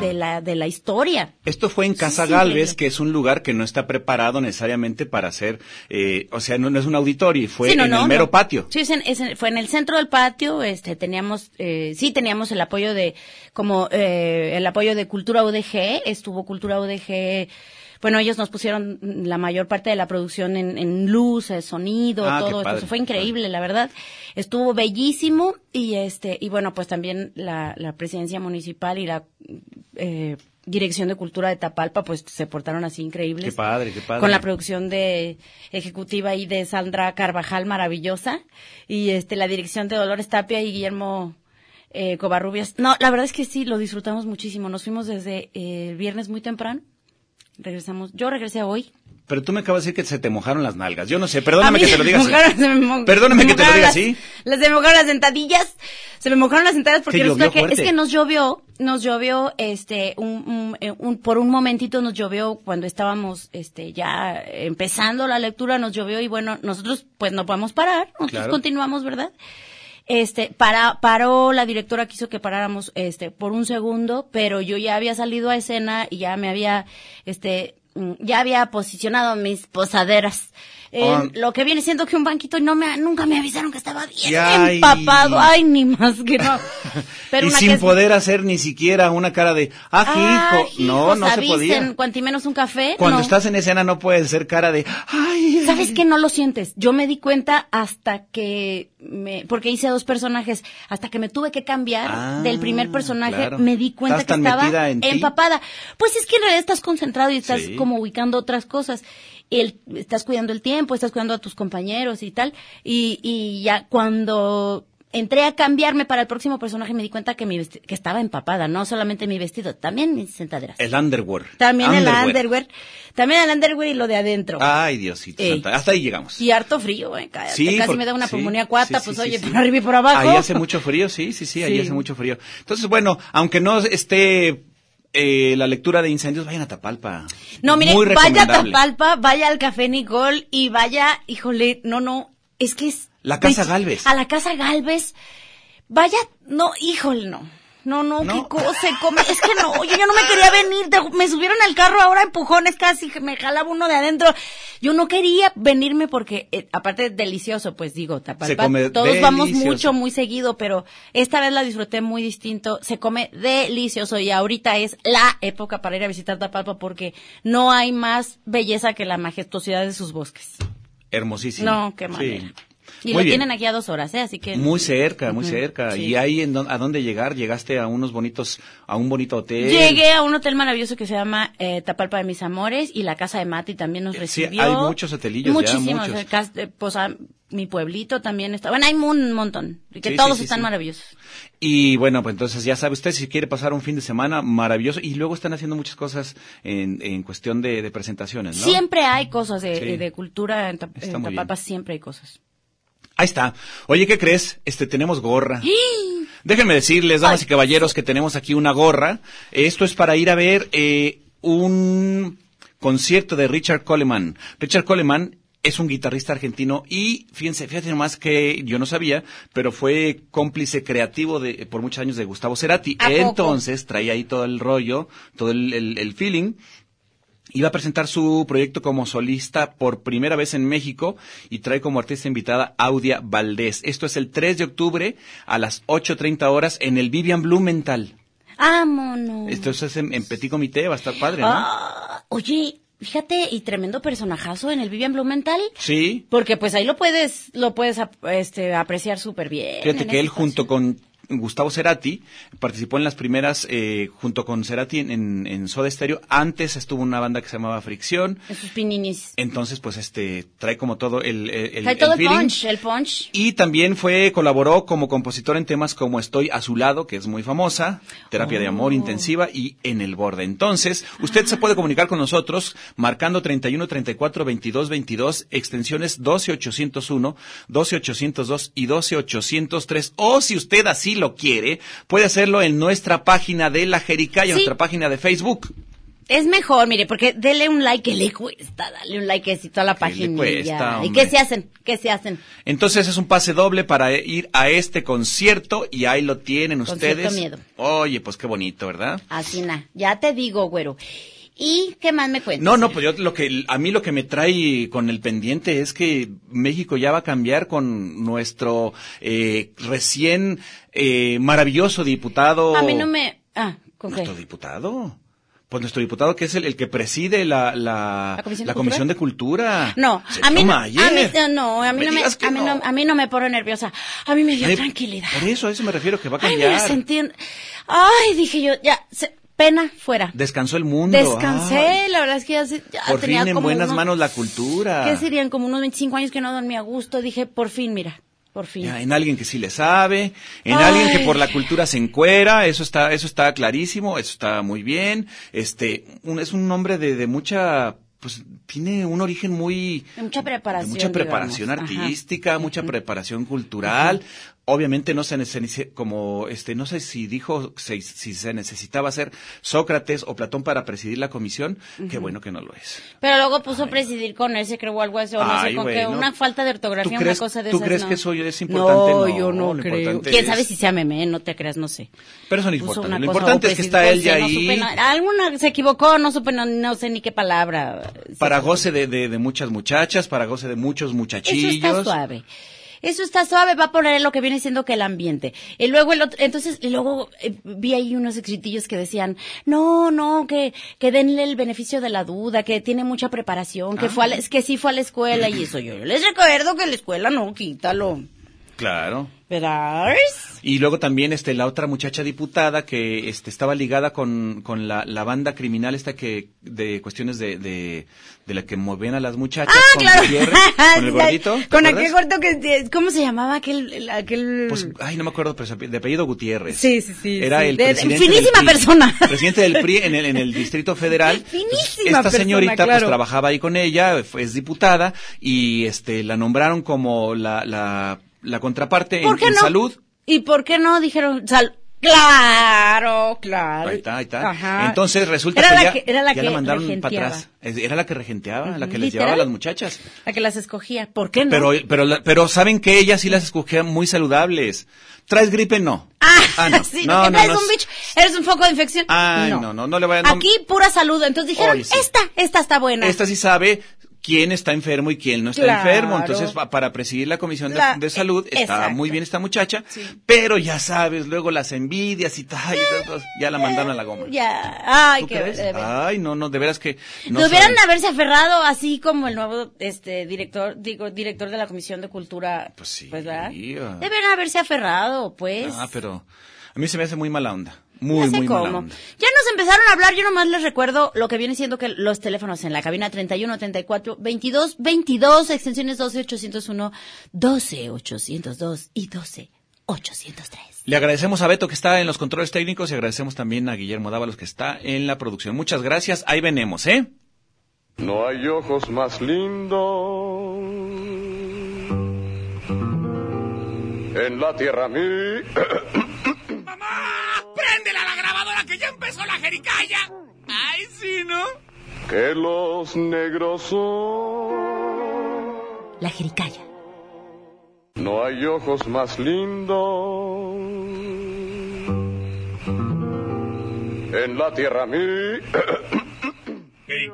De la, de la historia. Esto fue en Casa sí, Galvez, sí. que es un lugar que no está preparado necesariamente para hacer, eh, o sea, no, no es un auditorio, fue Sí, no, en no, el mero patio. Sí, es en- es en- fue en el centro del patio, este, teníamos, eh, sí teníamos el apoyo de, como, eh, el apoyo de Cultura UDG, estuvo Cultura UDG, bueno, ellos nos pusieron la mayor parte de la producción en, en luces, sonido, Ah, todo esto, fue increíble, la verdad. Estuvo bellísimo y este, y bueno, pues también la, la presidencia municipal y la, eh, Dirección de Cultura de Tapalpa, pues se portaron así increíbles Qué padre, qué padre. con la producción de ejecutiva y de Sandra Carvajal maravillosa y este la dirección de Dolores Tapia y Guillermo eh, Covarrubias. No, la verdad es que sí lo disfrutamos muchísimo. Nos fuimos desde eh, el viernes muy temprano. Regresamos. Yo regresé hoy. Pero tú me acabas de decir que se te mojaron las nalgas. Yo no sé, perdóname que te lo diga así. mojaron- se me mo- Perdóname que te lo diga las- así. las- se me mojaron las sentadillas, se me mojaron las sentadillas porque Que resulta que fuerte. es que nos llovió, nos llovió, este, un, un- eh, un- por un momentito nos llovió cuando estábamos, este, ya empezando la lectura, nos llovió y bueno, nosotros pues no podemos parar, nosotros Claro. continuamos, ¿verdad? Este, para, paró, la directora quiso que paráramos, este, por un segundo, pero yo ya había salido a escena y ya me había, este, mm, ya había posicionado mis posaderas. En Oh. lo que viene siendo que un banquito y no me, nunca me avisaron que estaba bien Ay. empapado. Ay, ni más que no. Pero y una sin que es- poder hacer ni siquiera una cara de, ah, Ah, hijo. No, no se podía. Cuanti menos un café. Cuando no. estás en escena no puedes ser cara de, ay. ¿Sabes que no lo sientes? Yo me di cuenta hasta que me, porque hice dos personajes, hasta que me tuve que cambiar Ah, del primer personaje, claro. me di cuenta que estaba ti. empapada. Pues es que en realidad estás concentrado y estás Sí. como ubicando otras cosas. El, estás cuidando el tiempo, estás cuidando a tus compañeros y tal. Y, y ya cuando entré a cambiarme para el próximo personaje me di cuenta que mi que estaba empapada, no solamente mi vestido, también mis sentaderas. El underwear. También el Underwear. También el underwear y lo de adentro. Ay, Diosito. Ey. santa. Hasta ahí llegamos. Y harto frío, eh, Sí, casi por- me da una sí, pulmonía cuata, sí, pues oye, por arriba y por abajo. Ahí hace mucho frío, sí, sí, sí, ahí hace mucho frío. Entonces, bueno, aunque no esté eh, la lectura de incendios, vayan a Tapalpa. No, mire, vaya a. Tapalpa, vaya al Café Nicole y vaya, híjole, no, no, es que es... La Casa Galvez. A la Casa Galvez. Vaya, no, híjole, no. No, no, No. qué cosa se come. Es que no, yo, yo no me quería venir. te- me subieron al carro ahora a empujones casi, me jalaba uno de adentro. Yo no quería venirme porque, eh, aparte delicioso, pues digo, Se Tapalpa, todos vamos delicioso. mucho, muy seguido, pero esta vez la disfruté muy distinto. Se come delicioso y ahorita es la época para ir a visitar Tapalpa porque no hay más belleza que la majestuosidad de sus bosques. Hermosísimo. No, qué Sí. Y Muy lo bien. tienen aquí a dos horas, ¿eh? Así que... Muy cerca, muy Ujú, cerca. sí. ¿Y ahí en dónde- a dónde llegar? ¿Llegaste a unos bonitos, a un bonito hotel? Llegué a un hotel maravilloso que se llama eh, Tapalpa de mis amores y la casa de Mati también nos Sí, recibió. hay muchos hotelillos ya, Muchísimos. muchos. el cas- eh, pues, ah, mi pueblito también está. Bueno, hay un montón. Que Sí, todos sí, sí, están sí. maravillosos. Y bueno, pues entonces ya sabe usted, si quiere pasar un fin de semana maravilloso, y luego están haciendo muchas cosas en, en cuestión de, de presentaciones, ¿no? Siempre hay cosas de, Sí. de cultura en, en Tapalpa, siempre hay cosas. Ahí está. Oye, ¿qué crees? Este, tenemos gorra. Déjenme decirles, damas y caballeros, que tenemos aquí una gorra. Esto es para ir a ver eh, un concierto de Richard Coleman. Richard Coleman es un guitarrista argentino y fíjense, fíjate nomás que yo no sabía, pero fue cómplice creativo de, por muchos años de Gustavo Cerati. Entonces traía ahí todo el rollo, todo el, el- el feeling. Iba a presentar su proyecto como solista por primera vez en México y trae como artista invitada Audia Valdés. Esto es el 3 de octubre a las 8.30 horas en el Vivian Blumenthal. ¡Vámonos! Esto es en, en Petit Comité, va a estar padre, ¿no? Ah, oye, fíjate, y tremendo personajazo en el Vivian Blumenthal. Sí. Porque pues ahí lo puedes, lo puedes ap- este, apreciar súper bien. Fíjate que él junto con Gustavo Cerati, participó en las primeras, eh, junto con Cerati en, en, en Soda Stereo. Antes estuvo una banda que se llamaba Fricción. Esos pininis. Entonces, pues, este, trae como todo el, el, el- Trae todo el feeling. punch, el punch. Y también fue, colaboró como compositor en temas como Estoy a su lado, que es muy famosa, Terapia de Amor Oh. Intensiva y En el Borde. Entonces, usted se puede comunicar con nosotros marcando 31 34 22 22, extensiones 12 801, 12 802 y 12 803. O si usted así lo quiere, puede hacerlo en nuestra página de La Jericaya, Sí. nuestra página de Facebook. Es mejor, mire, porque dele un like, que le cuesta, dale un likecito a la ¿Qué le página. ¿Y qué se hacen? ¿Qué se hacen? Entonces es un pase doble para ir a este concierto y ahí lo tienen Concierto ustedes. miedo. Oye, pues qué bonito, ¿verdad? Así na, ya te digo, güero. ¿Y qué más me cuentas? No, no, pues yo lo que a mí lo que me trae con el pendiente es que México ya va a cambiar con nuestro eh, recién eh, maravilloso diputado. A mí no me... Ah, ¿con qué? ¿Nuestro diputado? Pues nuestro diputado que es el, el que preside la, la, ¿La Comisión de la Cultura? Comisión de Cultura. No, a mí no, a mí, no, a mí Me no me, a mí no, a mí no me pone nerviosa. A mí me dio Ay, tranquilidad. Por eso, a eso me refiero que va a Ay, cambiar. mira, sentí, ay, dije yo, ya, se- pena, fuera. Descansó el mundo. Descansé, Ay, la verdad es que ya, se- ya por tenía fin en como buenas unos- manos la cultura. ¿Qué serían? Como unos 25 años que no dormía a gusto. Dije, por fin, mira, por fin. Ya, en alguien que sí le sabe, en Ay. alguien que por la cultura se encuera, eso está, eso está clarísimo, eso está muy bien. Este, un- es un hombre de, de mucha, pues, tiene un origen muy, De mucha de preparación. mucha preparación digamos. Ajá. artística, mucha preparación cultural. Obviamente no se como, este, no sé si dijo si, si se necesitaba ser Sócrates o Platón para presidir la comisión, qué bueno que no lo es. Pero luego puso presidir con ese, creo, o algo así, o no Ay, sé con bueno. una falta de ortografía, ¿Tú una crees- cosa de tú esas, crees no. que eso es importante? No, No, yo no creo. ¿Quién es- sabe si sea meme? No te creas, no sé. Pero eso no importa. Lo importante es que está él ya no ahí. supe. Alguna se equivocó, no supe, no, no sé ni qué palabra. para goce de, de, de muchas muchachas, para goce de muchos Eso muchachillos. está suave. Eso está suave, va a poner lo que viene siendo que el ambiente. Y luego el otro, entonces, y luego eh, vi ahí unos escritillos que decían, no, no, que, que denle el beneficio de la duda, que tiene mucha preparación, que fue a la- es que sí fue a la escuela y eso. Yo, yo les recuerdo que la escuela no, quítalo. Claro. Y luego también este la otra muchacha diputada que este estaba ligada con, con la, la banda criminal esta que de cuestiones de, de, de la que movían a las muchachas Ah, con claro. Con el gordito. ¿te Con aquel gordo que, ¿cómo se llamaba aquel, el- aquel? Pues, ay, no me acuerdo, pero de apellido Gutiérrez. Sí, sí, sí, Era sí. el De- presidente finísima del PRI, persona. Presidente del PRI en el, en el Distrito Federal. Finísima Esta persona, señorita pues trabajaba ahí con ella, es diputada y este la nombraron como la, la, la contraparte en, ¿Por qué en no? salud. ¿Y por qué no dijeron sal? Claro, claro. Ahí está, ahí está. Ajá. Entonces resulta Era que, la ya, que- era la ya que la mandaron para atrás. Era la que regenteaba, la que les llevaba a literal. las muchachas. La que las escogía. ¿Por qué no? Pero, pero, pero saben que ellas sí las escogían muy saludables. ¿Traes gripe? No. Ah, no. sí, no, no, no. un bicho, eres un foco de infección. Ay, no, no, no le vayan- no- Aquí pura salud. Entonces dijeron, Oye, sí. esta, esta está buena. Esta sí sabe quién está enfermo y quién no está Claro. enfermo. Entonces, pa- para presidir la Comisión de, La- de Salud, está exacto. muy bien esta muchacha. Pero ya sabes, luego las envidias y tal, ya la mandaron a la goma. Ya, ay, ¿Tú qué. Ay, no, no, de veras que... No Debieran haberse aferrado así como el nuevo este director, digo, director de la Comisión de Cultura. Pues sí, ¿verdad? ah. Deben haberse aferrado, pues. Ah, pero a mí se me hace muy mala onda. Ya Muy, sé muy mala cómo. onda. Ya nos empezaron a hablar, yo nomás les recuerdo lo que viene siendo que los teléfonos en la cabina 31 34 22 22 extensiones 12 801 12 802 y 12 803. Le agradecemos a Beto que está en los controles técnicos y agradecemos también a Guillermo Dávalos que está en la producción. Muchas gracias. Ahí venemos, ¿eh? No hay ojos más lindos en la tierra mí. ¡Préndela a la grabadora que ya empezó la jericaya! ¡Ay, sí, ¿no? que los negros son. La jericaya. No hay ojos más lindos en la tierra mí.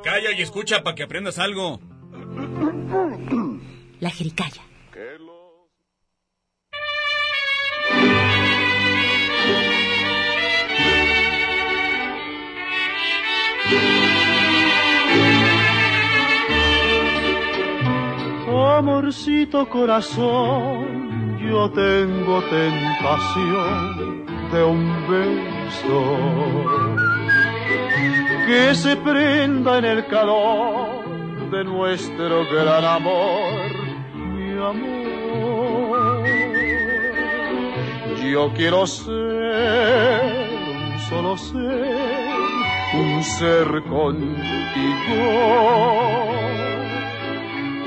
calla y escucha para que aprendas algo. La jericaya. Amorcito corazón, yo tengo tentación de un beso que se prenda en el calor de nuestro gran amor, mi amor. Yo quiero ser un solo ser, un ser contigo.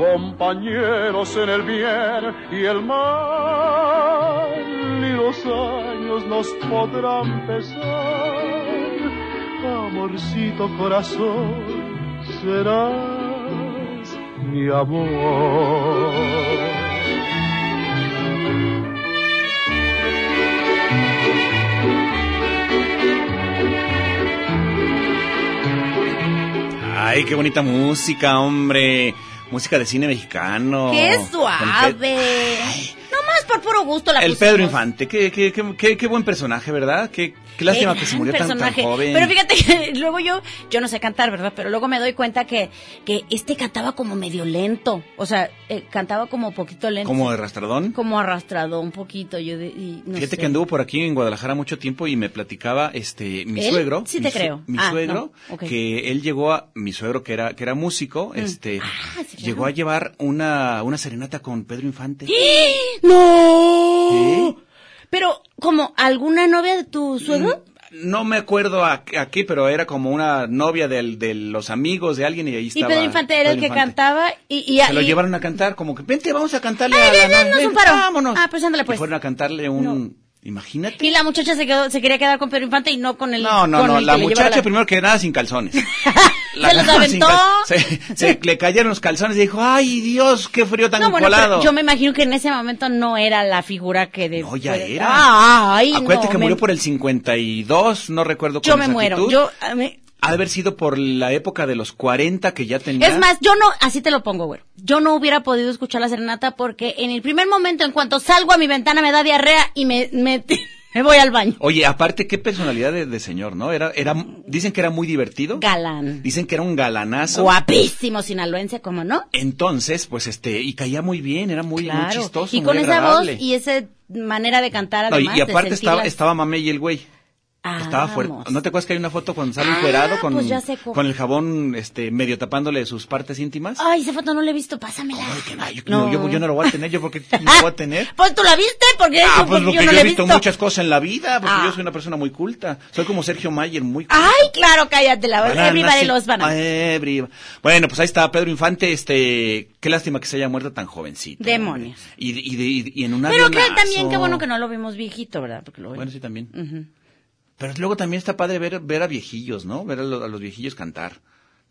compañeros en el bien y el mal y los años nos podrán pesar amorcito corazón, serás mi amor. Ay, qué bonita música, hombre. Música de cine mexicano. ¡Qué suave! Por puro gusto la El pusimos. Pedro Infante, qué, qué, qué, qué, qué buen personaje, ¿verdad? Qué, qué lástima Qué que se murió tan, tan joven. Pero fíjate que luego yo, yo no sé cantar, ¿verdad? Pero luego me doy cuenta que, que este cantaba como medio lento. O sea, eh, cantaba como poquito lento. Como de rastradón. Como arrastrado un poquito. Yo de- y no Fíjate sé. que anduvo por aquí en Guadalajara mucho tiempo y me platicaba este mi ¿Él? suegro. Sí te creo. Mi Ah, suegro, no, que él llegó a, mi suegro que era, que era músico, este, Ah, sí, llegó claro. a llevar una, una serenata con Pedro Infante. ¡No! Sí. Pero, ¿como alguna novia de tu suegro? No me acuerdo a, a qué, pero era como una novia del, de los amigos de alguien y ahí Y estaba. Pedro Infante era el Pedro que Infante. cantaba y... y Se lo y- llevaron a cantar, como que, vente, vamos a cantarle Ay, a la ven, no- vámonos. Ah, pues ándale, pues. Y fueron a cantarle un, imagínate. Y la muchacha se, quedó, se quería quedar con Pedro Infante y no con el... No, no, con no, el la que muchacha la- primero que nada sin calzones. Se los aventó. Se, se le cayeron los calzones y dijo, ay Dios, qué frío tan No, bueno, colado. yo me imagino que en ese momento no era la figura que de... No, ya fue- era. Ay, Acuérdate no, que me- murió por el 52, no recuerdo Yo me muero. Yo... a mí- Ha de haber sido por la época de los 40 que ya tenía. Es más, yo no, así te lo pongo, güey. Yo no hubiera podido escuchar la serenata porque en el primer momento, en cuanto salgo a mi ventana, me da diarrea y me, me, me voy al baño. Oye, aparte, qué personalidad de, de señor, ¿no? Era, era, dicen que era muy divertido. Galán. Dicen que era un galanazo. Guapísimo sinaloense, ¿cómo no? Entonces, pues este, y caía muy bien, era muy, muy Claro. chistoso. y muy con esa voz y esa manera de cantar No, y, además. y de aparte estaba, estaba Mamey y el güey. Ah, Estaba fuerte. ¿No te acuerdas que hay una foto con sale Ah, encuerado con, pues con el jabón este medio tapándole sus partes íntimas? Ay, esa foto no la he visto, pásamela. Ay, no, yo, no, yo, yo no lo voy a tener, yo porque no lo voy a tener. Pues tú la viste, porque, Ah, yo- pues porque yo no la he visto muchas cosas en la vida, porque Ah. yo soy una persona muy culta. Soy como Sergio Mayer, muy Ay, claro, cállate, la Bananas, everybody los bananas. Every- Bueno, pues ahí está Pedro Infante, este, qué lástima que se haya muerto tan jovencito. Demonios. Y, y, y- y en un Pero que avionazo. también, qué bueno que no lo vimos viejito, ¿verdad? Porque lo Bueno, sí, también. Ujú. Pero luego también está padre ver, ver a viejillos, ¿no? Ver a, a los viejillos cantar.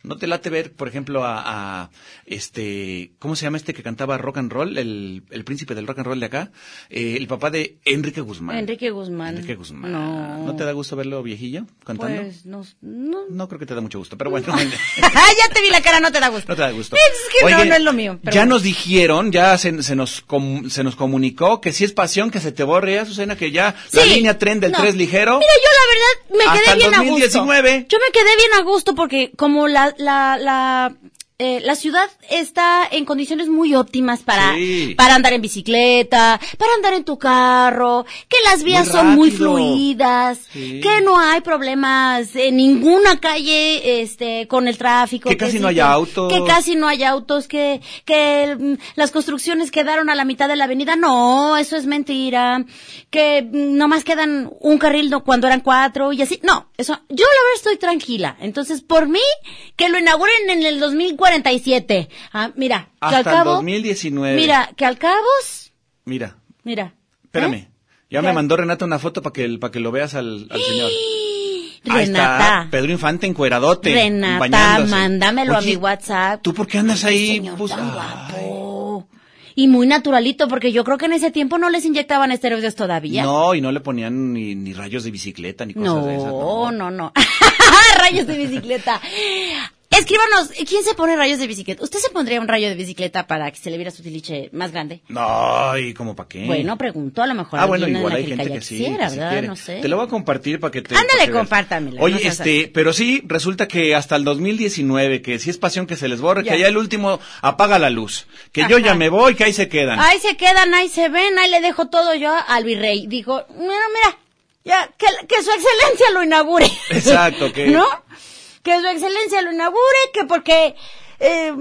¿No te late ver, por ejemplo, a, a, este, ¿cómo se llama este que cantaba rock and roll? El, el príncipe del rock and roll de acá. Eh, el papá de Enrique Guzmán. Enrique Guzmán. Enrique Guzmán. No. te da gusto verlo viejillo cantando? Pues, no, no. No creo que te da mucho gusto, pero bueno. ya te vi la cara, no te da gusto. No te da gusto. Es que no, no es lo mío. pero ya bueno. nos dijeron, ya se, se nos com- se nos comunicó que si es pasión que se te borre, ya Susana, que ya la línea tren del No. 3 ligero. Mira, yo la verdad me Hasta quedé bien a 2019. gusto. Yo me quedé bien a gusto porque como la, la, la, eh, la ciudad está en condiciones muy óptimas para, Sí. para andar en bicicleta, para andar en tu carro, que las vías Muy son muy fluidas, Sí. que no hay problemas en ninguna calle, este, con el tráfico. Que casi sí, no haya que- autos. Que casi no hay autos, que, que mm, las construcciones quedaron a la mitad de la avenida. No, eso es mentira. Que mm, nomás quedan un carril no- cuando eran cuatro y así. No, eso, yo la verdad estoy tranquila. Entonces, por mí, que lo inauguren en el 2047. Ah, mira, que Hasta al cabo. el 2019. Mira, que al cabo, Mira, mira. espérame. ¿eh? Ya ¿Qué? me mandó Renata una foto para que, para que lo veas al, al señor. Ahí Renata. está, Pedro Infante encueradote. Renata, bañándose. mándamelo a mi WhatsApp. ¿Tú por qué andas ahí? Señor Pues, tan ay. guapo. y muy naturalito, porque yo creo que en ese tiempo no les inyectaban esteroides todavía. No, y no le ponían ni, ni rayos de bicicleta ni cosas no, de esas. no, no. Rayos de bicicleta. Escríbanos, ¿quién se pone rayos de bicicleta? ¿Usted se pondría un rayo de bicicleta para que se le viera su tiliche más grande? No, ¿y cómo para qué? Bueno, pregunto, a lo mejor Ah, bueno, igual hay gente que sí. quisiera, que ¿verdad? No sé. Te lo voy a compartir para que te. Ándale, compártamelo, Oye, no este, pero sí, resulta que hasta el 2019, que si es pasión que se les borre, Ya. que ya el último apaga la luz. Que yo ya me voy, que ahí se quedan. Ahí se quedan, ahí se ven, ahí le dejo todo yo al virrey. Digo, mira, mira, ya, que, que su excelencia lo inaugure. Exacto, que- ¿No? Que su excelencia lo inaugure, que porque eh,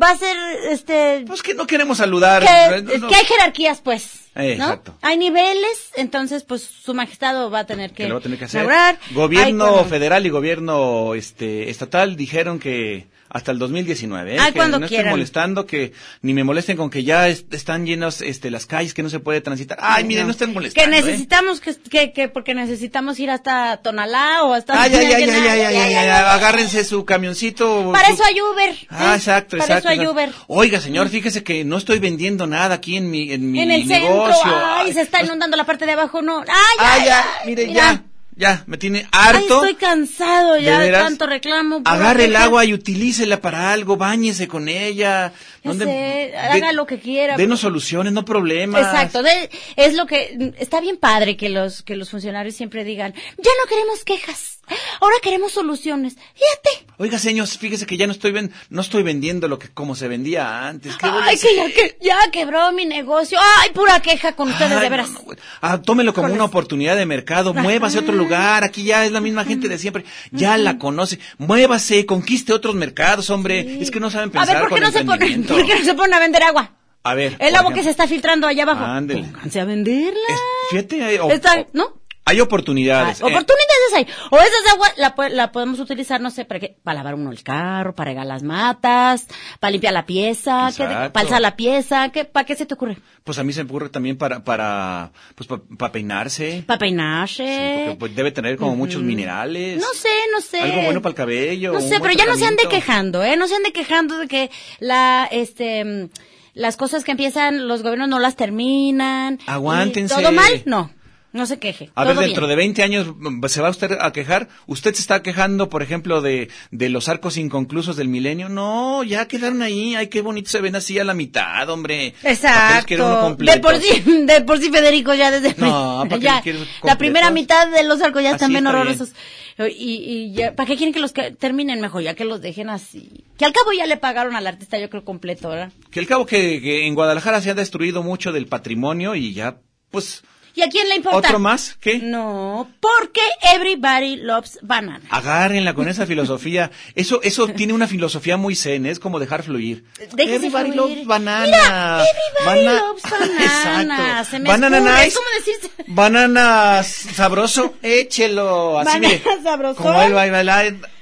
va a ser, este, Pues que no queremos saludar. que, No, no. que hay jerarquías, pues. Eh, ¿no? exacto. Hay niveles, entonces, pues, su majestad va a tener que, que lo va a tener que hacer. inaugurar. Gobierno federal y gobierno este estatal dijeron que hasta el 2019, ¿eh? Ay, que cuando no quieran. estén molestando, que ni me molesten con que ya es- están llenas este, las calles, que no se puede transitar. Ay, miren, no, estén Que molestando. ¿eh? necesitamos, que, que, que, porque necesitamos ir hasta Tonalá o hasta... Ay, ay, ay, ay, ay, ay, ay, ay, agárrense su camioncito. Para su- eso hay Uber. Ah, ¿eh? exacto, Para exacto. eso hay exacto. Uber. Oiga, señor, fíjese que no estoy vendiendo nada aquí en mi, en mi en el negocio. centro, ay, se está inundando la parte de abajo, no. Ay, Ah, ay, ya, ay, mire, ya, ya, me tiene Ay, harto. estoy cansado ya ¿De tanto reclamo. Agarre el agua y utilícela para algo, báñese con ella. Ya sé, haga lo que quiera. Denos soluciones, no problemas. Exacto, de- es lo que está bien padre que los que los funcionarios siempre digan, ya no queremos quejas, ahora queremos soluciones. Fíjate. Oiga, señor, fíjese que ya no estoy ven- no estoy vendiendo lo que como se vendía antes. ¿Qué a Ay, que ya, que ya quebró mi negocio. Ay, pura queja con ustedes, Ay, de veras. no, ah, tómelo como una oportunidad de mercado, muévase a otro lugar, aquí ya es la misma gente de siempre, ya la conoce, muévase, conquiste otros mercados, hombre, es que no saben a pensar ver, ¿por qué, no se pone, emprendimiento. ¿por qué no se pone a vender agua? A ver. El agua que se está filtrando allá abajo. Ándele. Pónganse a venderla. es- fíjate, hay, o- Está- o- ¿no? Hay oportunidades. Ah, eh, oportunidades hay. O esas agua la, la podemos utilizar, no sé, para qué, para lavar uno el carro, para regar las matas, para limpiar la pieza, ¿qué- Exacto. para alzar la pieza, ¿qué, ¿para qué se te ocurre? Pues a mí se me ocurre también para, para, pues para peinarse. Para peinarse. porque, pues, debe tener como muchos minerales. No sé, no sé. Algo bueno para el cabello. No sé, pero ya no se ande quejando, ¿eh? No se ande quejando de que la, este, las cosas que empiezan, los gobiernos no las terminan. Aguántense. ¿Todo mal? No. No se queje. A ver, dentro bien. de 20 años, mm, ¿se va usted a quejar? ¿Usted se está quejando, por ejemplo, de, de los arcos inconclusos del milenio? No, ya quedaron ahí. Ay, qué bonito se ven así a la mitad, hombre. ¿Para qué Exacto. De por sí, de por sí Federico ya desde No, ¿para qué ya, quieres la primera mitad de los arcos ya están bien está horrorosos. Y, y ya, ¿para qué quieren que los que terminen mejor? Ya que los dejen así. Que al cabo ya le pagaron al artista, yo creo, completo, ¿verdad? Que al cabo que, que en Guadalajara se ha destruido mucho del patrimonio y ya, pues, ¿Y a quién le importa? ¿otro más? ¿Qué? No, porque everybody loves banana. Agárrenla con esa filosofía. Eso, eso tiene una filosofía muy zen, es como dejar fluir. Déjese everybody fluir. loves banana. Mira, everybody Bana- loves banana. Exacto. Se me banana nice. es como decirse- Banana sabroso, échelo. Así, Banana mire. sabrosón. Como él.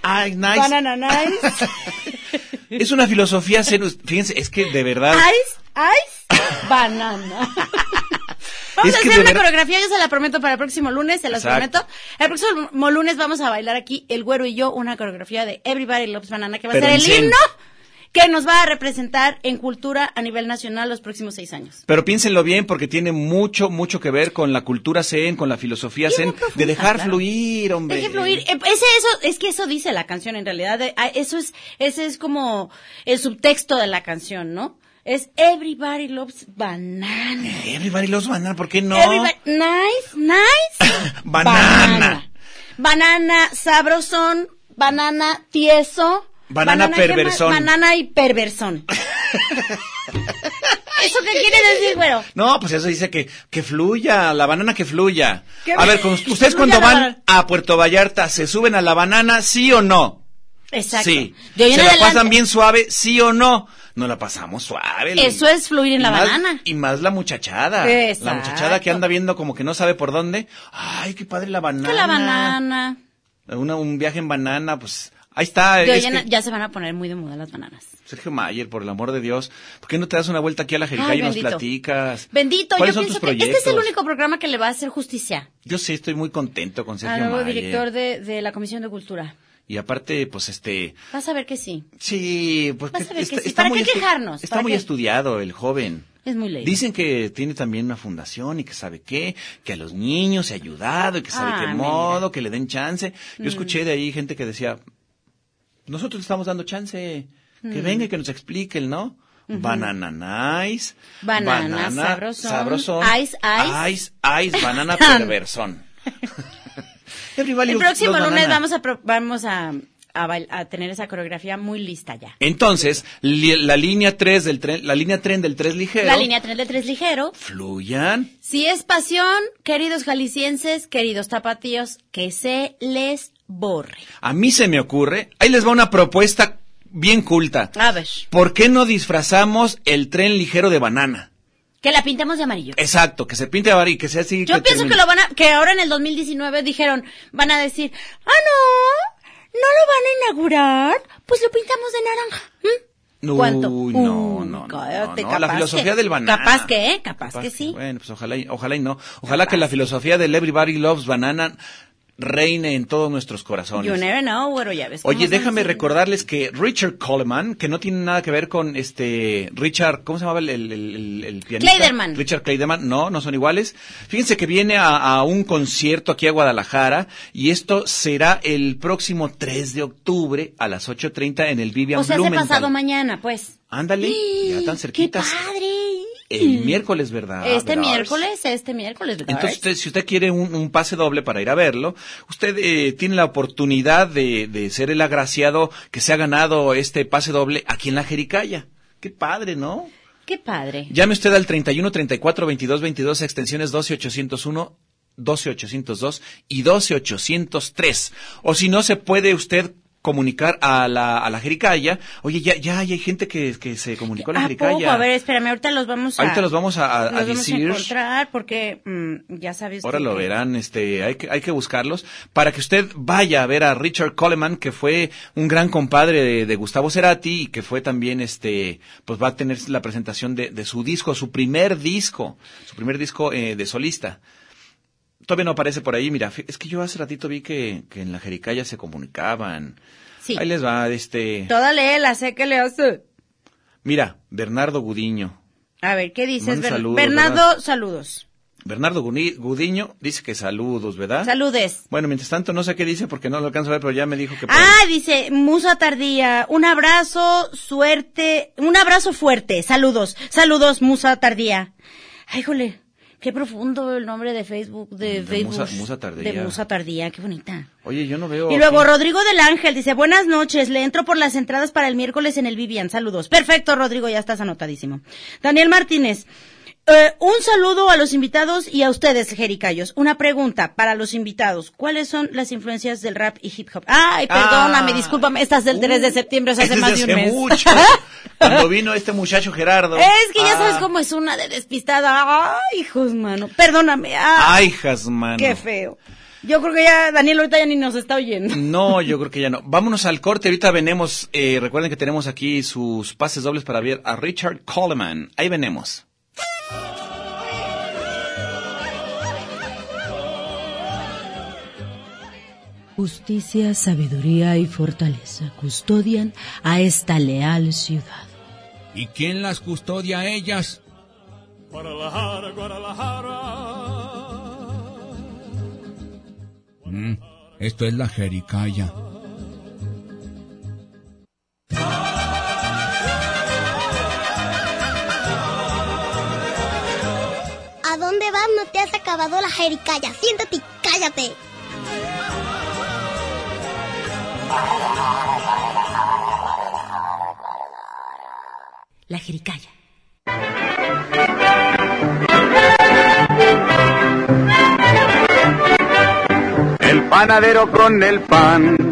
Ay, nice. Banana nice. Es una filosofía zen. Fíjense, es que de verdad. Ice, ice, banana. Vamos Es a hacer una coreografía, yo se la prometo para el próximo lunes, se las Exacto. prometo. El próximo lunes vamos a bailar aquí, el güero y yo, una coreografía de Everybody Loves Banana, que va Pero a ser el himno que nos va a representar en cultura a nivel nacional los próximos seis años. Pero piénsenlo bien porque tiene mucho, mucho que ver con la cultura zen, con la filosofía zen, de dejar claro. fluir, hombre. Deje fluir. Eh, Ese, eso, es que eso dice la canción en realidad. eh, ah, Eso es, ese es como el subtexto de la canción, ¿no? Es Everybody Loves Banana. Everybody loves banana, ¿por qué no? Everybody, nice, nice. Banana. Banana sabrosón, banana tieso. Banana perversón. Banana y perversón. ¿Eso qué quiere decir, güero? No, pues eso dice que, que fluya, la banana que fluya. A ver, ustedes cuando van banana. a Puerto Vallarta, ¿se suben a la banana, sí o no? Exacto. Sí. De ¿Se la adelante- pasan bien suave, sí o no? No la pasamos suave. Eso es fluir en la más- banana. Y más la muchachada. Exacto. La muchachada que anda viendo como que no sabe por dónde. Ay, qué padre la banana. Que la banana. Una- un viaje en banana, pues ahí está. Que- ya se van a poner muy de moda las bananas. Sergio Mayer, por el amor de Dios, ¿por qué no te das una vuelta aquí a la Jericaya Ay, y nos platicas? Bendito, yo ¿Cuáles son pienso tus que proyectos? este es el único programa que le va a hacer justicia Yo sí estoy muy contento con al Sergio nuevo Mayer. director de, de la Comisión de Cultura. Y aparte, pues este, Vas a ver que sí. sí, pues Vas a ver está, que sí. está ¿Para muy qué quejarnos? Está ¿Para muy qué? estudiado el joven. Es muy leído. Dicen que tiene también una fundación y que sabe qué, que a los niños se ha ayudado y que sabe Ah, qué mira. Mm. modo, que le den chance. Yo escuché de ahí gente que decía, nosotros le estamos dando chance, Mm. que venga y que nos expliquen, ¿no? Banana nice. Banana sabrosón, sabrosón, ice, ice. Ice, ice, banana perversón. Everybody El próximo lunes banana. vamos a pro- vamos a, a, bail- a tener esa coreografía muy lista ya. Entonces, li- la línea 3 del tren, la línea tren del 3 ligero. La línea 3 de 3 ligero. Fluyan. Si es pasión, queridos jaliscienses, queridos tapatíos, que se les borre. A mí se me ocurre, ahí les va una propuesta bien culta. A ver, ¿Por qué no disfrazamos el tren ligero de banana? Que la pintemos de amarillo. Exacto, que se pinte a bar y que sea así. Yo pienso termine. que lo van a, que ahora en el 2019 dijeron, van a decir, ah, no, no lo van a inaugurar, pues lo pintamos de naranja. ¿Mm? Uy, ¿Cuánto? no, Uy, no, no, cállate, no, la filosofía que- del banana. Capaz que, ¿eh? Capaz, que sí. Bueno, pues ojalá, y- ojalá y no. Ojalá que la filosofía del Everybody Loves Banana reine en todos nuestros corazones. You never know, ya ves. Oye, déjame así. recordarles que Richard Coleman, que no tiene nada que ver con este Richard, ¿cómo se llamaba el, el, el- el pianista? Kleiderman. Richard Kleiderman, no, no son iguales. Fíjense que viene a, a un concierto aquí a Guadalajara y esto será el próximo 3 de octubre a las 8.30 en el Vivian O sea, Blumenthal. pasado mañana, pues. Ándale, ya tan cerquitas. ¡Qué padre! El miércoles, ¿verdad? Este ¿verdad? miércoles, este miércoles. ¿verdad? Entonces, usted, si usted quiere un, un pase doble para ir a verlo, usted eh, tiene la oportunidad de, de ser el agraciado que se ha ganado este pase doble aquí en la Jericaya. Qué padre, ¿no? Qué padre. Llame usted al 31 34 22 22 extensiones 12 801 12 802 y 12 803. O si no, se puede usted comunicar a la, a la Jericaya. Oye, ya, ya hay gente que, que se comunicó a la ¿A Jericaya. poco? A ver, espérame, ahorita los vamos a... Ahorita los vamos a, a- a los vamos a decir. encontrar porque mm, ya sabes Ahora lo que- verán, este, hay que, hay que buscarlos para que usted vaya a ver a Richard Coleman, que fue un gran compadre de, de Gustavo Cerati y que fue también, este, pues va a tener la presentación de, de su disco, su primer disco, su primer disco eh, de solista. Todavía no aparece por ahí, mira, es que yo hace ratito vi que, que en la Jericaya se comunicaban. Sí. Ahí les va, este, Toda la sé que le hace. mira, Bernardo Gudiño. A ver, ¿qué dices? Ber- saludos, Bernardo, ¿verdad? saludos. Bernardo Gudiño dice que saludos, ¿verdad? Saludes. Bueno, mientras tanto no sé qué dice porque no lo alcanzo a ver, pero ya me dijo que... Ah, dice Musa Tardía, un abrazo, suerte, un abrazo fuerte, saludos, saludos Musa Tardía. Ay, jole, qué profundo el nombre de Facebook, de, De Facebook. Musa- Musa Tardía. De Musa Tardía, qué bonita. Oye, yo no veo... Y luego aquí- Rodrigo del Ángel dice, buenas noches, le entro por las entradas para el miércoles en el Vivian, saludos. Perfecto, Rodrigo, ya estás anotadísimo. Daniel Martínez, eh, un saludo a los invitados y a ustedes, Jericayos. Una pregunta para los invitados, ¿cuáles son las influencias del rap y hip hop? Ay, perdóname, Ah. discúlpame, estás del 3 de septiembre, o sea, hace más de un hace mes. mucho. Cuando vino este muchacho Gerardo. Es que ya sabes Ah. cómo es una de despistada. Ay, hijos, mano, perdóname. Ay, Ay, Jasmano. qué feo. Yo creo que ya Daniel ahorita ya ni nos está oyendo. No, yo creo que ya no. Vámonos al corte. Ahorita venemos. Eh, recuerden que tenemos aquí sus pases dobles para ver a Richard Coleman. Ahí venemos. Justicia, sabiduría y fortaleza custodian a esta leal ciudad. ¿Y quién las custodia a ellas? Guadalajara, Guadalajara. Mm, esto es la Jericaya. ¿A dónde vas? No te has acabado la jericaya. Siéntate y cállate. La Jericaya. El panadero con el pan,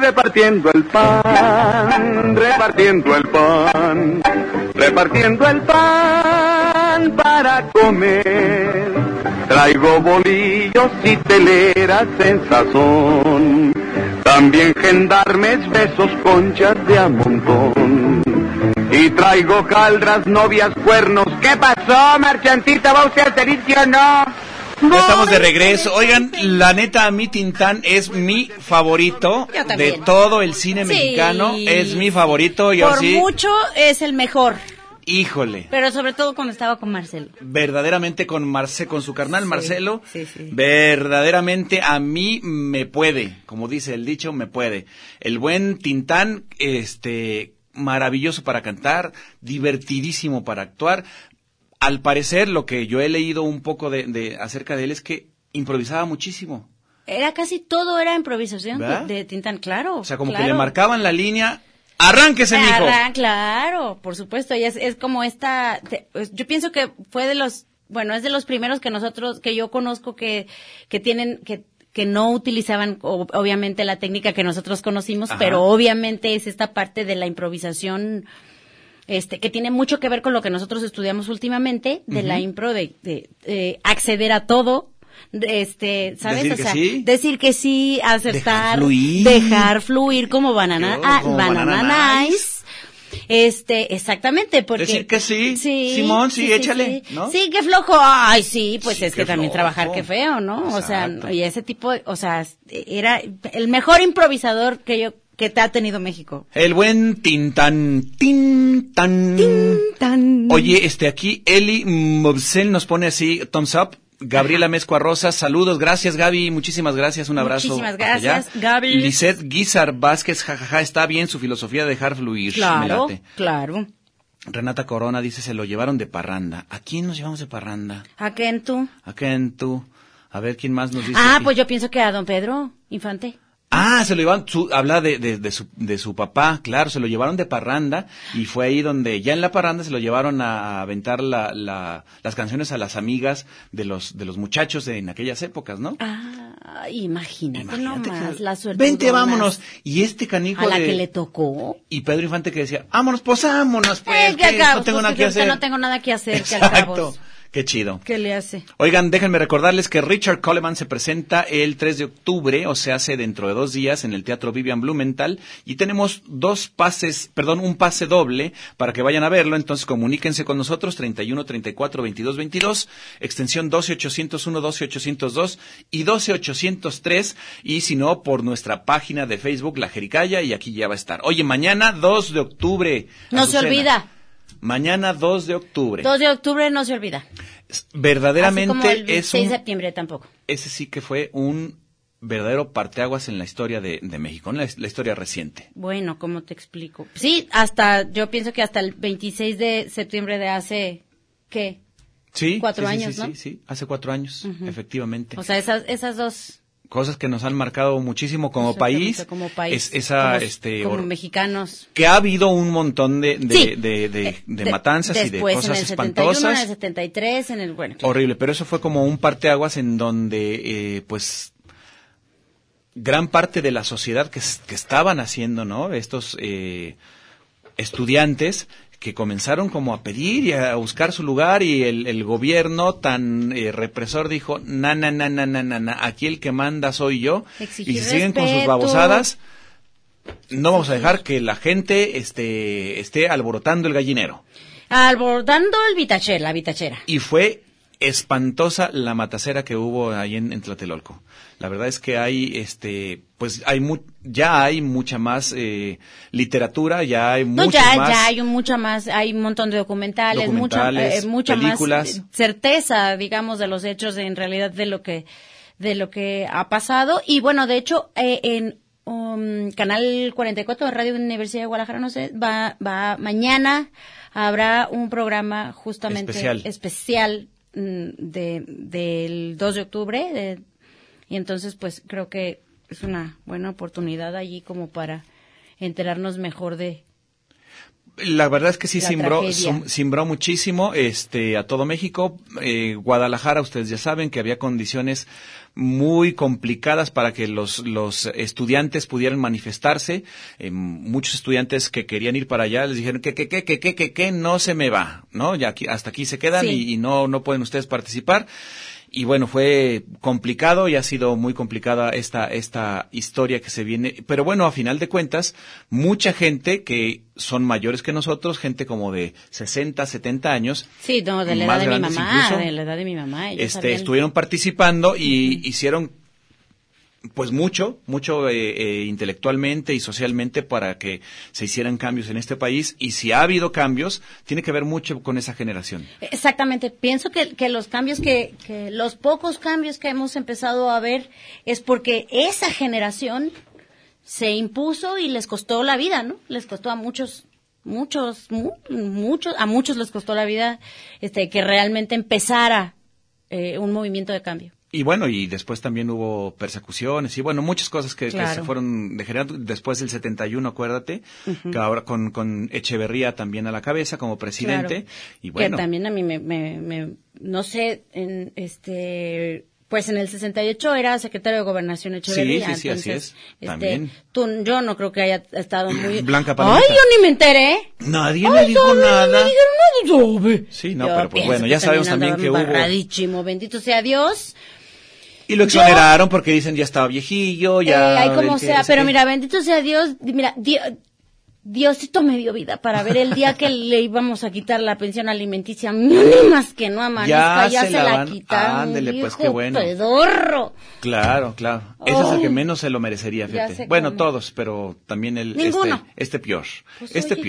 repartiendo el pan repartiendo el pan, repartiendo el pan para comer. Traigo bolillos y teleras en sazón, también gendarmes, besos, conchas de a montón. Y traigo caldras, novias, cuernos. ¿Qué pasó, marchantita? ¿Va usted al servicio o no? Ya estamos de regreso. Oigan, la neta, a mí Tintán es mi favorito de todo el cine Sí. mexicano. Es mi favorito. Yo Por sí, mucho es el mejor, híjole. pero sobre todo cuando estaba con Marcelo. Verdaderamente con Marce, con su carnal Sí, Marcelo, sí, sí. verdaderamente a mí me puede, como dice el dicho, me puede. El buen Tintán, este, maravilloso para cantar, divertidísimo para actuar. Al parecer, lo que yo he leído un poco de, de acerca de él es que improvisaba muchísimo. Era casi todo era improvisación ¿Verdad? de, Tintán, claro. O sea, como que le marcaban la línea, arránquese, mijo. Arran- claro, por supuesto, y es, es como esta, te- pues, yo pienso que fue de los, bueno, es de los primeros que nosotros, que yo conozco que, que tienen, que, que no utilizaban o- obviamente la técnica que nosotros conocimos, Ajá. pero obviamente es esta parte de la improvisación, este, que tiene mucho que ver con lo que nosotros estudiamos últimamente, de la impro, de, de, eh, acceder a todo, este, ¿sabes? Decir o que sea, sí. decir que sí, acertar, fluir. dejar fluir como banana, Yo, ah, como banana, Banana nice. Este, exactamente, porque... Decir que sí. Simón, sí, échale, Sí, ¿no? Sí, qué flojo. Ay, sí, pues Sí, es que también trabajar, qué feo, ¿no? O sea, y ese tipo, de- o sea, era el mejor improvisador que yo, que te ha tenido México. El buen Tintán, Tintán. Tan... Oye, este aquí Eli Mobsel nos pone así, thumbs up. Gabriela Mezcua Rosas, saludos, gracias Gaby, muchísimas gracias, un abrazo. Muchísimas gracias, allá. Gaby. Lisette Guizar Vázquez, jajaja, está bien su filosofía de dejar fluir. Claro, claro. Renata Corona dice, se lo llevaron de parranda. ¿A quién nos llevamos de parranda? ¿A quién tú? ¿A quién tú? A ver, ¿quién más nos dice? Ah, aquí? pues yo pienso que a don Pedro Infante. Ah, se lo llevaron, su- habla de, de, de su, de su papá, claro, se lo llevaron de parranda y fue ahí donde ya en la parranda se lo llevaron a aventar la, la, las canciones a las amigas de los, de los muchachos de, en aquellas épocas, ¿no? Ah, imagínate, Imagínate nomás, que- la suerte. Vente, vámonos. Y este canijo A la de- que le tocó. Y Pedro Infante que decía, vámonos, pues vámonos, pues, Eh, que que acabos, no tengo pues, nada que hacer. No tengo nada que hacer, que Exacto. acabos. Qué chido. ¿Qué le hace? Oigan, déjenme recordarles que Richard Coleman se presenta el 3 de octubre, o se hace dentro de dos días en el Teatro Vivian Blumenthal, y tenemos dos pases, perdón, un pase doble para que vayan a verlo, entonces comuníquense con nosotros, 31 34 22 22, extensión 12 801, 12 802 y 12 803, y si no, por nuestra página de Facebook, La Jericaya, y aquí ya va a estar. Oye, mañana 2 de octubre. No se olvida. Mañana 2 de octubre. 2 de octubre no se olvida. Verdaderamente Así como el es 6 un, de septiembre tampoco. ese sí que fue un verdadero parteaguas en la historia de, de México, en la, la historia reciente. Bueno, ¿cómo te explico? Sí, hasta, yo pienso que hasta el 26 de septiembre de hace, ¿qué? Sí. Cuatro sí, sí, años, sí, ¿no? Sí, sí, hace cuatro años, efectivamente. O sea, esas, esas dos. Cosas que nos han marcado muchísimo como país. Como país. Es esa, como, este, como mexicanos. que ha habido un montón de, de, Sí. de, de- Eh, de matanzas y de cosas en el 71, espantosas. en el 73, en el, bueno. Horrible, pero eso fue como un parteaguas en donde, eh, pues, gran parte de la sociedad que estaban haciendo, ¿no? Estos eh, estudiantes que comenzaron como a pedir y a buscar su lugar y el, el gobierno tan eh, represor dijo, na, na, na, na, na, na, na, aquí el que manda soy yo. Exigir y si siguen con sus babosadas, no vamos a dejar que la gente este, esté alborotando el gallinero. Albordando el vitachera, la vitachera. Y fue espantosa la matacera que hubo ahí en, en Tlatelolco. La verdad es que hay, este, pues hay mu- ya hay mucha más eh, literatura, ya hay No, mucho ya, más. ya hay mucha más, hay un montón de documentales, Documentales, mucha, eh, mucha películas. más certeza, digamos, de los hechos, de, en realidad de lo que, de lo que ha pasado. Y bueno, de hecho, eh, en um, Canal 44 de Radio Universidad de Guadalajara, no sé, va, va, mañana habrá un programa justamente Especial. especial, de, del 2 de octubre, de- y entonces pues creo que es una buena oportunidad allí como para enterarnos mejor de, La verdad es que sí simbró, simbró muchísimo este, a todo México. Eh, Guadalajara, ustedes ya saben que había condiciones muy complicadas para que los, los estudiantes pudieran manifestarse. Eh, muchos estudiantes que querían ir para allá les dijeron que, que, que, que, que, que, que no se me va, ¿no? Ya aquí, hasta aquí se quedan Sí. y, y no, no pueden ustedes participar. Y bueno, fue complicado y ha sido muy complicada esta, esta historia que se viene. Pero bueno, a final de cuentas, mucha gente que son mayores que nosotros, gente como de 60, 70 años, Sí, no, de la edad de mi mamá, incluso, de la edad de mi mamá. ellos este, estuvieron participando y hicieron pues mucho, mucho eh, eh, intelectualmente y socialmente para que se hicieran cambios en este país y si ha habido cambios, tiene que ver mucho con esa generación. Exactamente. Pienso que, los cambios que, que los pocos cambios que hemos empezado a ver es porque esa generación se impuso y les costó la vida, ¿no? Les costó a muchos, muchos, mu- muchos, a muchos les costó la vida, este, que realmente empezara eh, un movimiento de cambio. Y bueno, y después también hubo persecuciones y bueno, muchas cosas que, que Claro. se fueron degenerando. Después del 71, acuérdate, que ahora con, con Echeverría también a la cabeza como presidente. Claro. Y bueno, Que también a mí me, me, me- no sé, en este, pues en el 68 era secretario de Gobernación Echeverría. sí, sí, así entonces, es. este, También. tú, yo no creo que haya estado muy... Blanca Ay, Palomita. yo ni me enteré. nadie Ay, me dijo no, no, nada. No me dijeron nada, ¿sabe? Sí, no, Yo pero pues bueno, que ya sabemos también que hubo... bendito sea Dios. Y lo Yo- exoneraron porque dicen ya estaba viejillo, ya... Eh, ay, como que- sea, pero mira, bendito sea Dios, di- mira, Di- Diosito me dio vida para ver el día que le íbamos a quitar la pensión alimenticia, ni más que no amanezca, Ya ya, se la quitaron, ándele, pues, qué bueno. pedorro. Claro, claro. Ese es el que menos se lo merecería, Ya fíjate. Bueno, todos, pero también el Ninguno. este, este pior. Pues, este oye.